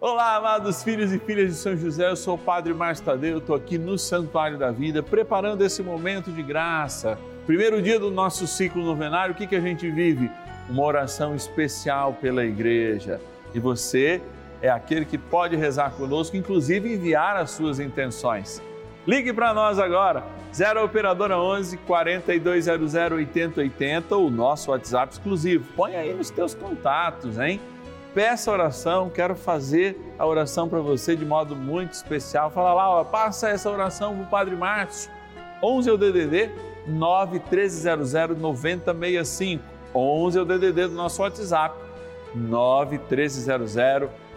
Olá, amados filhos e filhas de São José, eu sou o Padre Márcio Tadeu, estou aqui no Santuário da Vida, preparando esse momento de graça. Primeiro dia do nosso ciclo novenário, o que, que a gente vive? Uma oração especial pela igreja. E você é aquele que pode rezar conosco, inclusive enviar as suas intenções. Ligue para nós agora, 0 Operadora 11 4200 8080, o nosso WhatsApp exclusivo. Põe aí nos teus contatos, hein? Peça oração, quero fazer a oração para você de modo muito especial. Fala lá, ó, passa essa oração para o Padre Márcio. 11 é o DDD 91300 9065. 11 é o DDD do nosso WhatsApp. 91300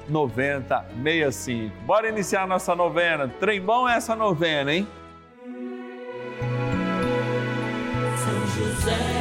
9065. Bora iniciar nossa novena. Trem bom é essa novena, hein? São José,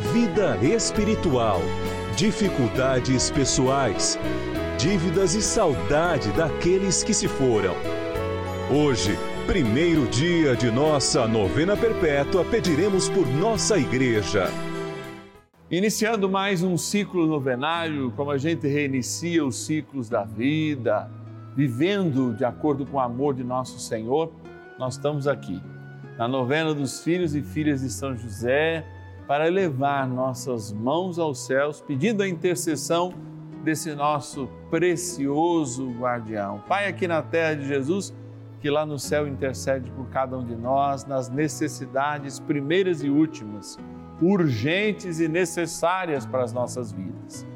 vida espiritual, dificuldades pessoais, dívidas e saudade daqueles que se foram. Hoje, primeiro dia de nossa novena perpétua, pediremos por nossa igreja. Iniciando mais um ciclo novenário, como a gente reinicia os ciclos da vida, vivendo de acordo com o amor de nosso Senhor, nós estamos aqui, na novena dos filhos e filhas de São José para elevar nossas mãos aos céus, pedindo a intercessão desse nosso precioso guardião. Pai, aqui na terra de Jesus, que lá no céu intercede por cada um de nós nas necessidades primeiras e últimas, urgentes e necessárias para as nossas vidas.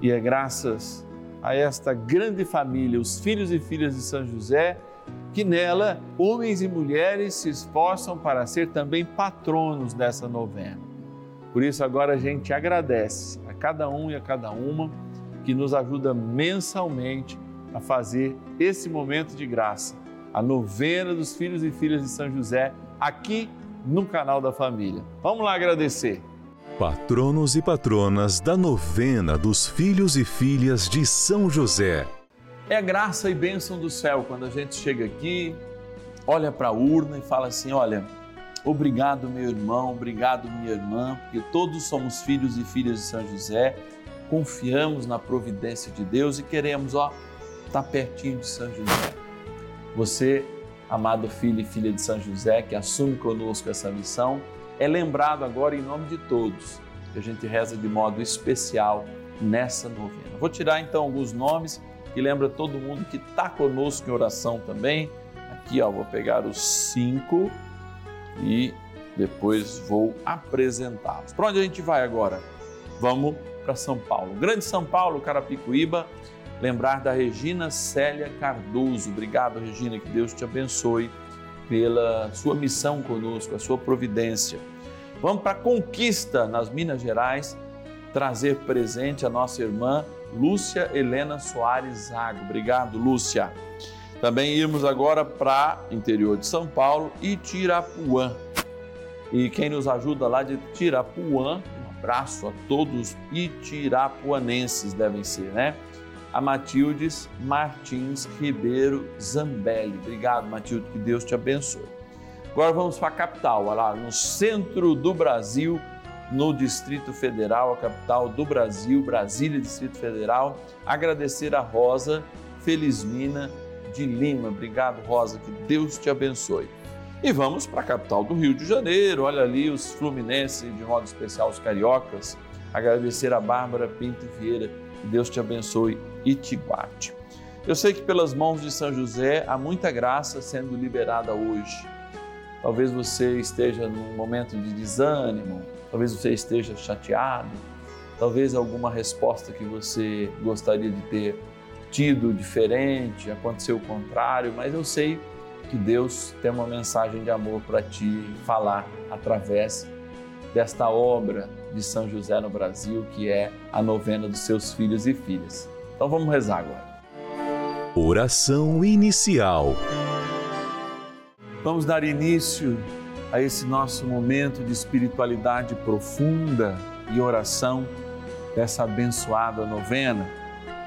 E é graças a esta grande família, os filhos e filhas de São José, que nela homens e mulheres se esforçam para ser também patronos dessa novena. Por isso, agora a gente agradece a cada um e a cada uma que nos ajuda mensalmente a fazer esse momento de graça, a novena dos filhos e filhas de São José, aqui no canal da família. Vamos lá agradecer. Patronos e patronas da novena dos filhos e filhas de São José. É graça e bênção do céu quando a gente chega aqui, olha para a urna e fala assim: olha Obrigado, meu irmão, obrigado, minha irmã, porque todos somos filhos e filhas de São José, confiamos na providência de Deus e queremos, ó, estar tá pertinho de São José. Você, amado filho e filha de São José, que assume conosco essa missão, é lembrado agora em nome de todos, que a gente reza de modo especial nessa novena. Vou tirar então alguns nomes que lembra todo mundo que está conosco em oração também. Aqui, ó, vou pegar os cinco e depois vou apresentá-los. Para onde a gente vai agora? Vamos para São Paulo. Grande São Paulo, Carapicuíba, lembrar da Regina Célia Cardoso. Obrigado, Regina, que Deus te abençoe pela sua missão conosco, a sua providência. Vamos para Conquista, nas Minas Gerais, trazer presente a nossa irmã Lúcia Helena Soares Zago. Obrigado, Lúcia. Também irmos agora para interior de São Paulo e Tirapuã. E quem nos ajuda lá de Tirapuã, um abraço a todos itirapuanenses devem ser, né? A Matildes Martins Ribeiro Zambelli. Obrigado, Matilde, que Deus te abençoe. Agora vamos para a capital, lá no centro do Brasil, no Distrito Federal, a capital do Brasil, Brasília, Distrito Federal. Agradecer a Rosa Felizmina de Lima. Obrigado, Rosa, que Deus te abençoe. E vamos para a capital do Rio de Janeiro, olha ali os fluminenses, de modo especial os cariocas. Agradecer a Bárbara Pinto Vieira, que Deus te abençoe e te guarde. Eu sei que pelas mãos de São José há muita graça sendo liberada hoje. Talvez você esteja num momento de desânimo, talvez você esteja chateado, talvez alguma resposta que você gostaria de ter tido diferente, aconteceu o contrário, mas eu sei que Deus tem uma mensagem de amor para te falar através desta obra de São José no Brasil, que é a novena dos seus filhos e filhas. Então vamos rezar agora. Oração inicial. Vamos dar início a esse nosso momento de espiritualidade profunda e oração dessa abençoada novena,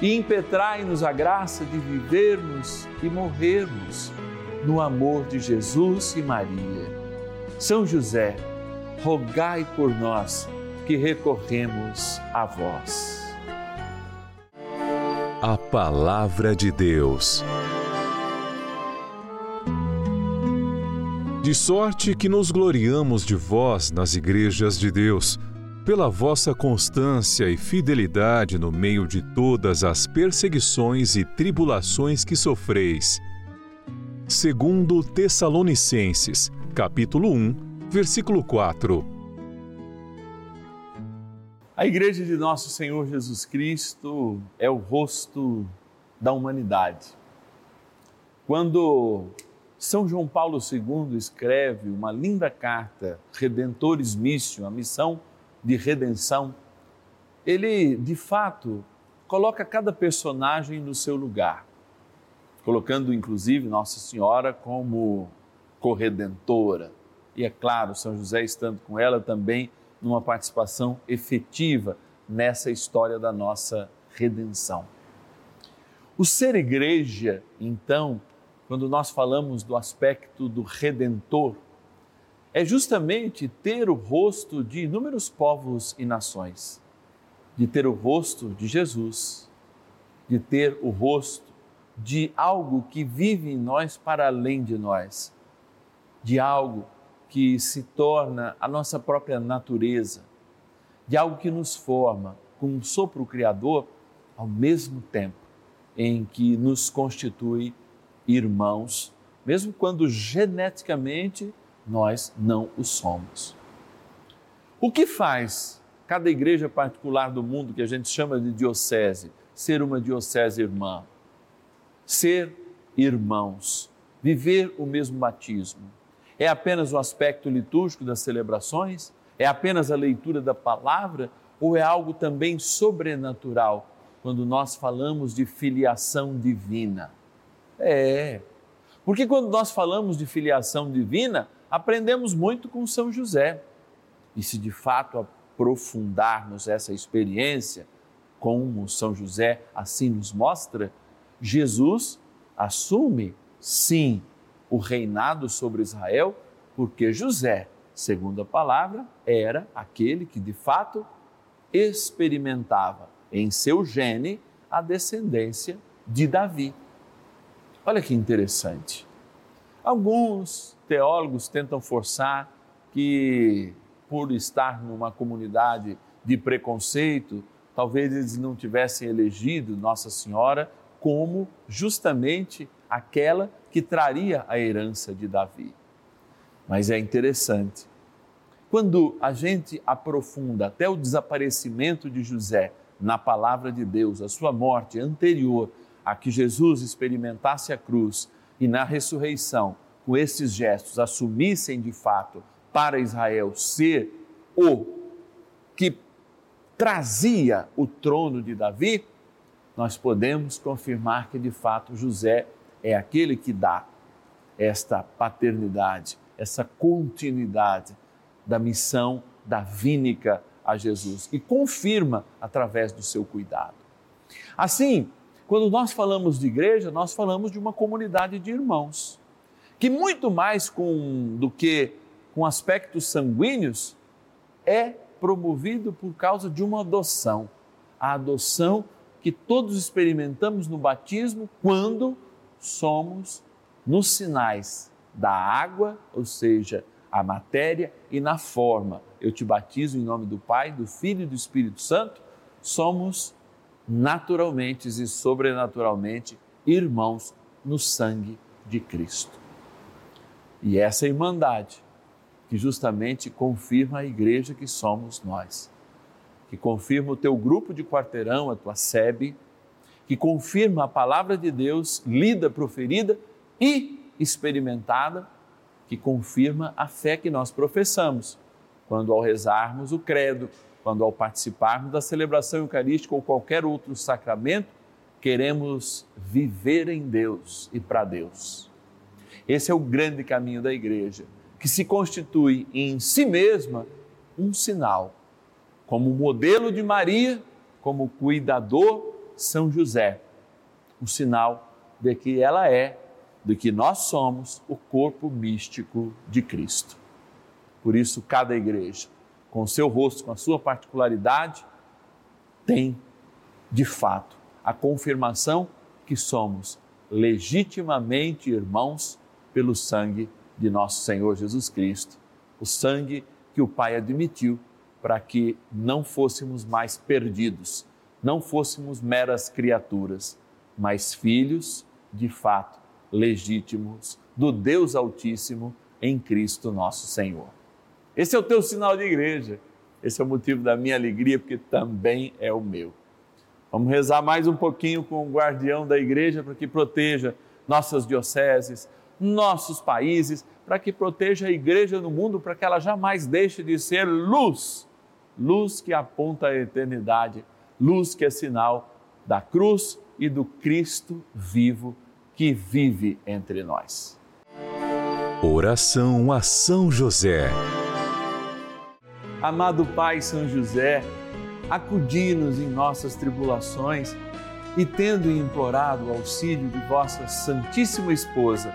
e impetrai-nos a graça de vivermos e morrermos no amor de Jesus e Maria. São José, rogai por nós que recorremos a vós. A Palavra de Deus. De sorte que nos gloriamos de vós nas igrejas de Deus, pela vossa constância e fidelidade no meio de todas as perseguições e tribulações que sofreis. Segundo Tessalonicenses, capítulo 1, versículo 4. A igreja de nosso Senhor Jesus Cristo é o rosto da humanidade. Quando são João Paulo II escreve uma linda carta, Redentores Missio, a missão de redenção. Ele, de fato, coloca cada personagem no seu lugar, colocando inclusive Nossa Senhora como corredentora. E é claro, São José estando com ela também numa participação efetiva nessa história da nossa redenção. O ser igreja, então, quando nós falamos do aspecto do redentor, é justamente ter o rosto de inúmeros povos e nações, de ter o rosto de Jesus, de ter o rosto de algo que vive em nós para além de nós, de algo que se torna a nossa própria natureza, de algo que nos forma com um sopro criador ao mesmo tempo em que nos constitui irmãos, mesmo quando geneticamente nós não o somos. O que faz cada igreja particular do mundo, que a gente chama de diocese, ser uma diocese irmã? Ser irmãos, viver o mesmo batismo. É apenas o aspecto litúrgico das celebrações? É apenas a leitura da palavra? Ou é algo também sobrenatural quando nós falamos de filiação divina? É. Porque quando nós falamos de filiação divina, aprendemos muito com São José. E se de fato aprofundarmos essa experiência, como São José assim nos mostra, Jesus assume, sim, o reinado sobre Israel, porque José, segundo a palavra, era aquele que de fato experimentava em seu gene a descendência de Davi. Olha que interessante. Alguns teólogos tentam forçar que, por estar numa comunidade de preconceito, talvez eles não tivessem elegido Nossa Senhora como justamente aquela que traria a herança de Davi. Mas é interessante. Quando a gente aprofunda até o desaparecimento de José na palavra de Deus, a sua morte anterior a que Jesus experimentasse a cruz e na ressurreição, com esses gestos, assumissem de fato para Israel ser o que trazia o trono de Davi, nós podemos confirmar que de fato José é aquele que dá esta paternidade, essa continuidade da missão davínica a Jesus e confirma através do seu cuidado. Assim, quando nós falamos de igreja, nós falamos de uma comunidade de irmãos, que muito mais com, do que com aspectos sanguíneos, é promovido por causa de uma adoção. A adoção que todos experimentamos no batismo quando somos nos sinais da água, ou seja, a matéria, e na forma. Eu te batizo em nome do Pai, do Filho e do Espírito Santo. Somos naturalmente e sobrenaturalmente irmãos no sangue de Cristo. E essa irmandade que justamente confirma a igreja que somos nós, que confirma o teu grupo de quarteirão, a tua sebe, que confirma a palavra de Deus lida, proferida e experimentada, que confirma a fé que nós professamos, quando ao rezarmos o credo, quando ao participarmos da celebração eucarística ou qualquer outro sacramento, queremos viver em Deus e para Deus. Esse é o grande caminho da igreja, que se constitui em si mesma um sinal, como modelo de Maria, como cuidador São José, um sinal de que ela é, de que nós somos o corpo místico de Cristo. Por isso, cada igreja com o seu rosto, com a sua particularidade, tem, de fato, a confirmação que somos legitimamente irmãos pelo sangue de nosso Senhor Jesus Cristo, o sangue que o Pai admitiu para que não fôssemos mais perdidos, não fôssemos meras criaturas, mas filhos, de fato, legítimos do Deus Altíssimo em Cristo nosso Senhor. Esse é o teu sinal de igreja. Esse é o motivo da minha alegria, porque também é o meu. Vamos rezar mais um pouquinho com o guardião da igreja para que proteja nossas dioceses, nossos países, para que proteja a igreja no mundo, para que ela jamais deixe de ser luz, luz que aponta a eternidade, luz que é sinal da cruz e do Cristo vivo que vive entre nós. Oração a São José. Amado Pai São José, acudi-nos em nossas tribulações e, tendo implorado o auxílio de vossa Santíssima Esposa,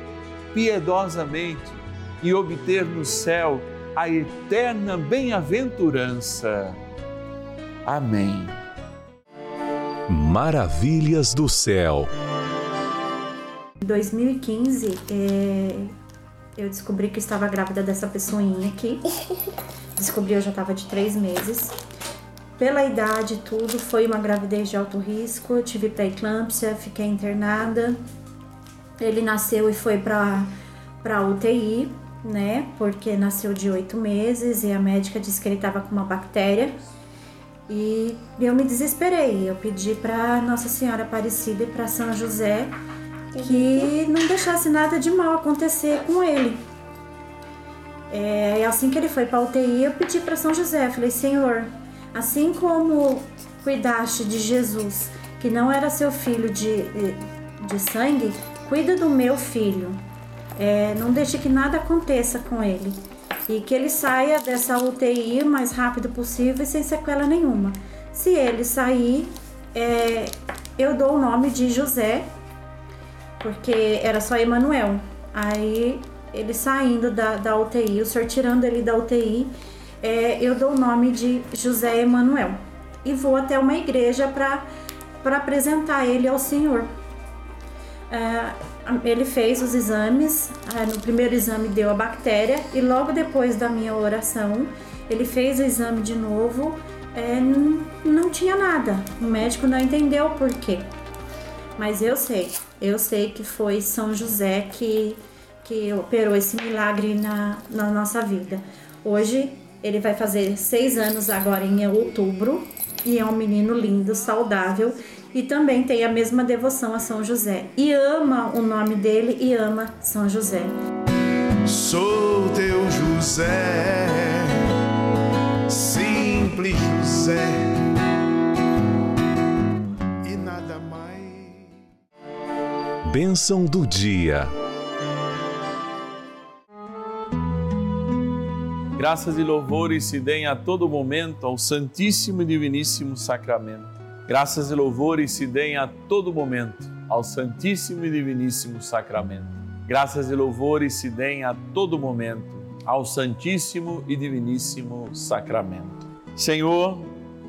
piedosamente e obter no céu a eterna bem-aventurança. Amém. Maravilhas do céu. Em 2015, é, eu descobri que estava grávida dessa pessoinha aqui. Descobri eu já estava de três meses. Pela idade tudo, foi uma gravidez de alto risco. Eu tive pré-eclâmpsia, fiquei internada. Ele nasceu e foi para para UTI, né? Porque nasceu de oito meses e a médica disse que ele estava com uma bactéria e eu me desesperei. Eu pedi para Nossa Senhora Aparecida e para São José que não deixasse nada de mal acontecer com ele. É, assim que ele foi para UTI, eu pedi para São José, falei: Senhor, assim como cuidaste de Jesus, que não era seu filho de, de sangue, cuida do meu filho. É, não deixe que nada aconteça com ele e que ele saia dessa UTI o mais rápido possível e sem sequela nenhuma. Se ele sair, é, eu dou o nome de José, porque era só Emanuel. Aí ele saindo da, da UTI, o senhor tirando ele da UTI, é, eu dou o nome de José Emanuel. E vou até uma igreja para apresentar ele ao Senhor. É, ele fez os exames, ah, no primeiro exame deu a bactéria e logo depois da minha oração ele fez o exame de novo, é, não tinha nada. O médico não entendeu por quê. Mas eu sei, eu sei que foi São José que, que operou esse milagre na, na nossa vida. Hoje ele vai fazer seis anos agora em outubro e é um menino lindo, saudável e também tem a mesma devoção a São José e ama o nome dele e ama São José. Sou teu José, simples José, e nada mais. Bênção do dia. Graças e louvores se deem a todo momento ao Santíssimo e Diviníssimo Sacramento. Graças e louvores se deem a todo momento ao Santíssimo e Diviníssimo Sacramento. Graças e louvores se deem a todo momento ao Santíssimo e Diviníssimo Sacramento. Senhor,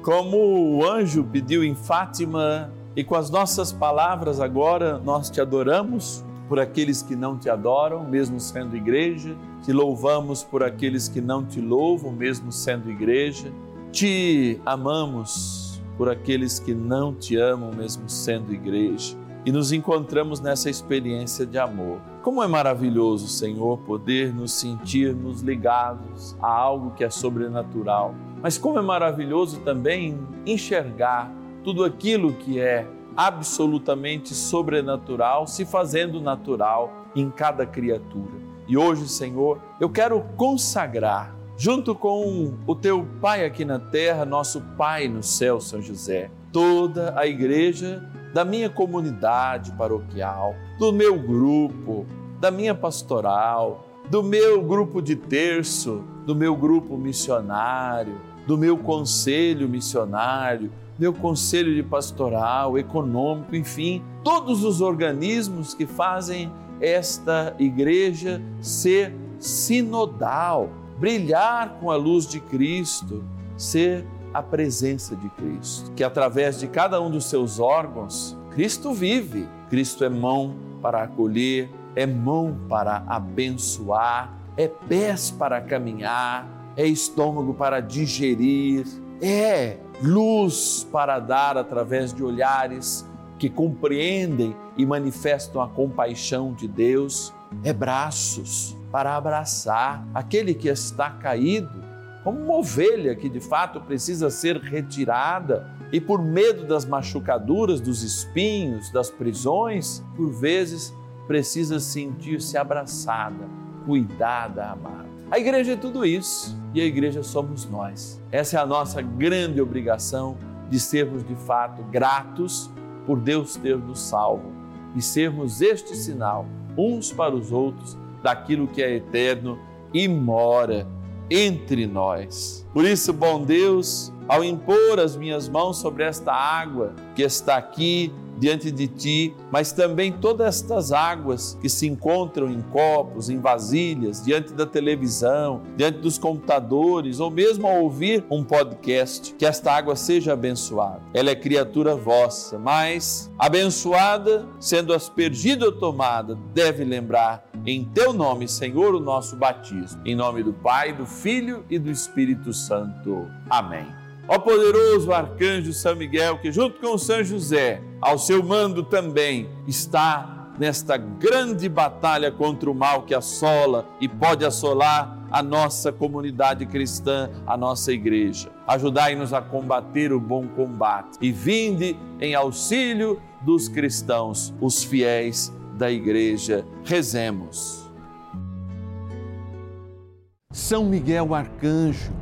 como o anjo pediu em Fátima, e com as nossas palavras agora nós te adoramos por aqueles que não te adoram, mesmo sendo igreja, te louvamos por aqueles que não te louvam, mesmo sendo igreja, te amamos por aqueles que não te amam, mesmo sendo igreja. E nos encontramos nessa experiência de amor. Como é maravilhoso, Senhor, poder nos sentirmos ligados a algo que é sobrenatural. Mas como é maravilhoso também enxergar tudo aquilo que é absolutamente sobrenatural se fazendo natural em cada criatura. E hoje, Senhor, eu quero consagrar junto com o teu Pai aqui na terra, nosso Pai no céu, São José, toda a igreja da minha comunidade paroquial, do meu grupo, da minha pastoral, do meu grupo de terço, do meu grupo missionário, do meu conselho missionário, meu conselho de pastoral, econômico, enfim, todos os organismos que fazem esta igreja ser sinodal brilhar com a luz de Cristo, ser a presença de Cristo. Que através de cada um dos seus órgãos, Cristo vive. Cristo é mão para acolher, é mão para abençoar, é pés para caminhar, é estômago para digerir, é luz para dar através de olhares que compreendem e manifestam a compaixão de Deus, é braços para abraçar aquele que está caído, como uma ovelha que de fato precisa ser retirada e por medo das machucaduras, dos espinhos, das prisões, por vezes precisa sentir-se abraçada, cuidada, amada. A igreja é tudo isso e a igreja somos nós. Essa é a nossa grande obrigação de sermos de fato gratos por Deus ter nos salvo e sermos este sinal uns para os outros daquilo que é eterno e mora entre nós. Por isso, bom Deus, ao impor as minhas mãos sobre esta água que está aqui diante de ti, mas também todas estas águas que se encontram em copos, em vasilhas, diante da televisão, diante dos computadores, ou mesmo ao ouvir um podcast, que esta água seja abençoada. Ela é criatura vossa, mas abençoada, sendo aspergida ou tomada, deve lembrar em teu nome, Senhor, o nosso batismo. Em nome do Pai, do Filho e do Espírito Santo. Amém. Ó poderoso arcanjo São Miguel, que junto com São José, ao seu mando também, está nesta grande batalha contra o mal que assola e pode assolar a nossa comunidade cristã, a nossa igreja. Ajudai-nos a combater o bom combate e vinde em auxílio dos cristãos, os fiéis da igreja. Rezemos. São Miguel arcanjo,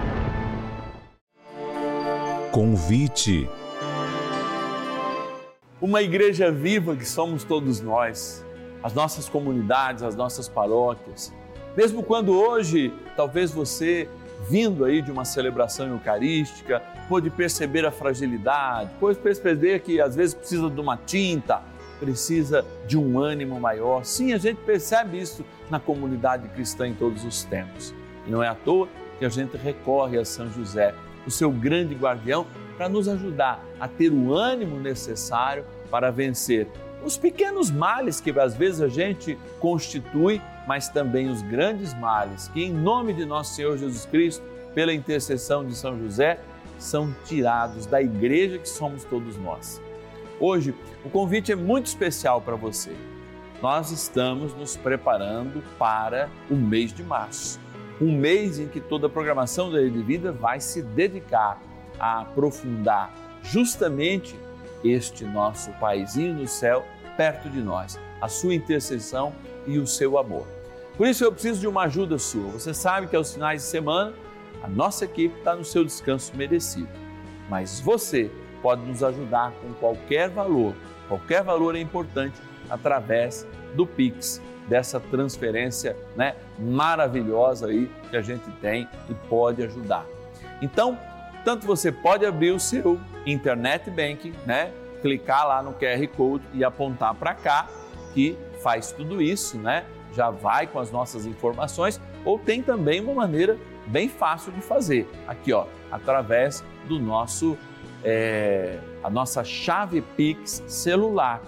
Convite. Uma igreja viva que somos todos nós, as nossas comunidades, as nossas paróquias. Mesmo quando hoje, talvez você, vindo aí de uma celebração eucarística, pôde perceber a fragilidade, pôde perceber que às vezes precisa de uma tinta, precisa de um ânimo maior. Sim, a gente percebe isso na comunidade cristã em todos os tempos. E não é à toa que a gente recorre a São José o seu grande guardião, para nos ajudar a ter o ânimo necessário para vencer os pequenos males que às vezes a gente constitui, mas também os grandes males que, em nome de nosso Senhor Jesus Cristo, pela intercessão de São José, são tirados da igreja que somos todos nós. Hoje, o convite é muito especial para você. Nós estamos nos preparando para o mês de março um mês em que toda a programação da Rede Vida vai se dedicar a aprofundar justamente este nosso paizinho no céu perto de nós, a sua intercessão e o seu amor. Por isso eu preciso de uma ajuda sua. Você sabe que aos finais de semana a nossa equipe está no seu descanso merecido, mas você pode nos ajudar com qualquer valor. Qualquer valor é importante através do Pix dessa transferência né, maravilhosa aí que a gente tem e pode ajudar. Então, tanto você pode abrir o seu internet banking, né, clicar lá no QR Code e apontar para cá que faz tudo isso, né? Já vai com as nossas informações, ou tem também uma maneira bem fácil de fazer, aqui ó, através do nosso é, a nossa chave Pix celular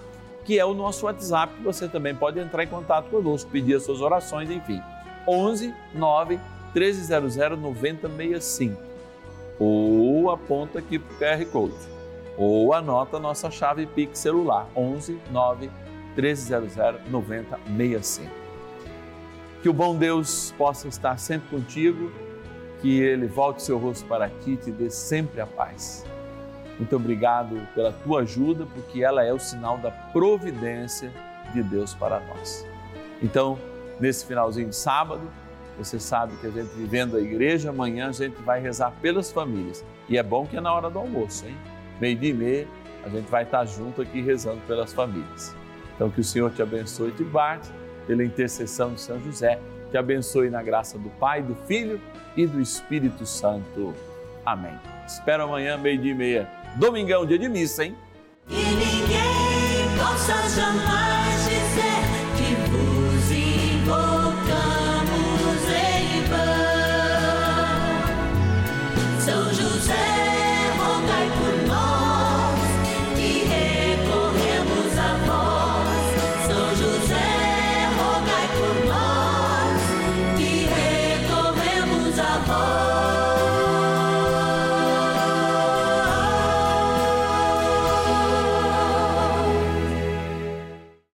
que é o nosso WhatsApp, que você também pode entrar em contato conosco, pedir as suas orações, enfim. 11 9 1300 9065. Ou aponta aqui para o QR Code. Ou anota a nossa chave Pix celular, 11 9 1300 9065. Que o bom Deus possa estar sempre contigo, que Ele volte seu rosto para ti e te dê sempre a paz. Muito obrigado pela tua ajuda, porque ela é o sinal da providência de Deus para nós. Então, nesse finalzinho de sábado, você sabe que a gente vivendo a igreja, amanhã a gente vai rezar pelas famílias. E é bom que é na hora do almoço, hein? Meio dia e meia, a gente vai estar junto aqui rezando pelas famílias. Então, que o Senhor te abençoe e te guarde, pela intercessão de São José, te abençoe na graça do Pai, do Filho e do Espírito Santo. Amém. Espero amanhã, meio dia e meia Domingão, dia de missa, hein? E ninguém possa jamais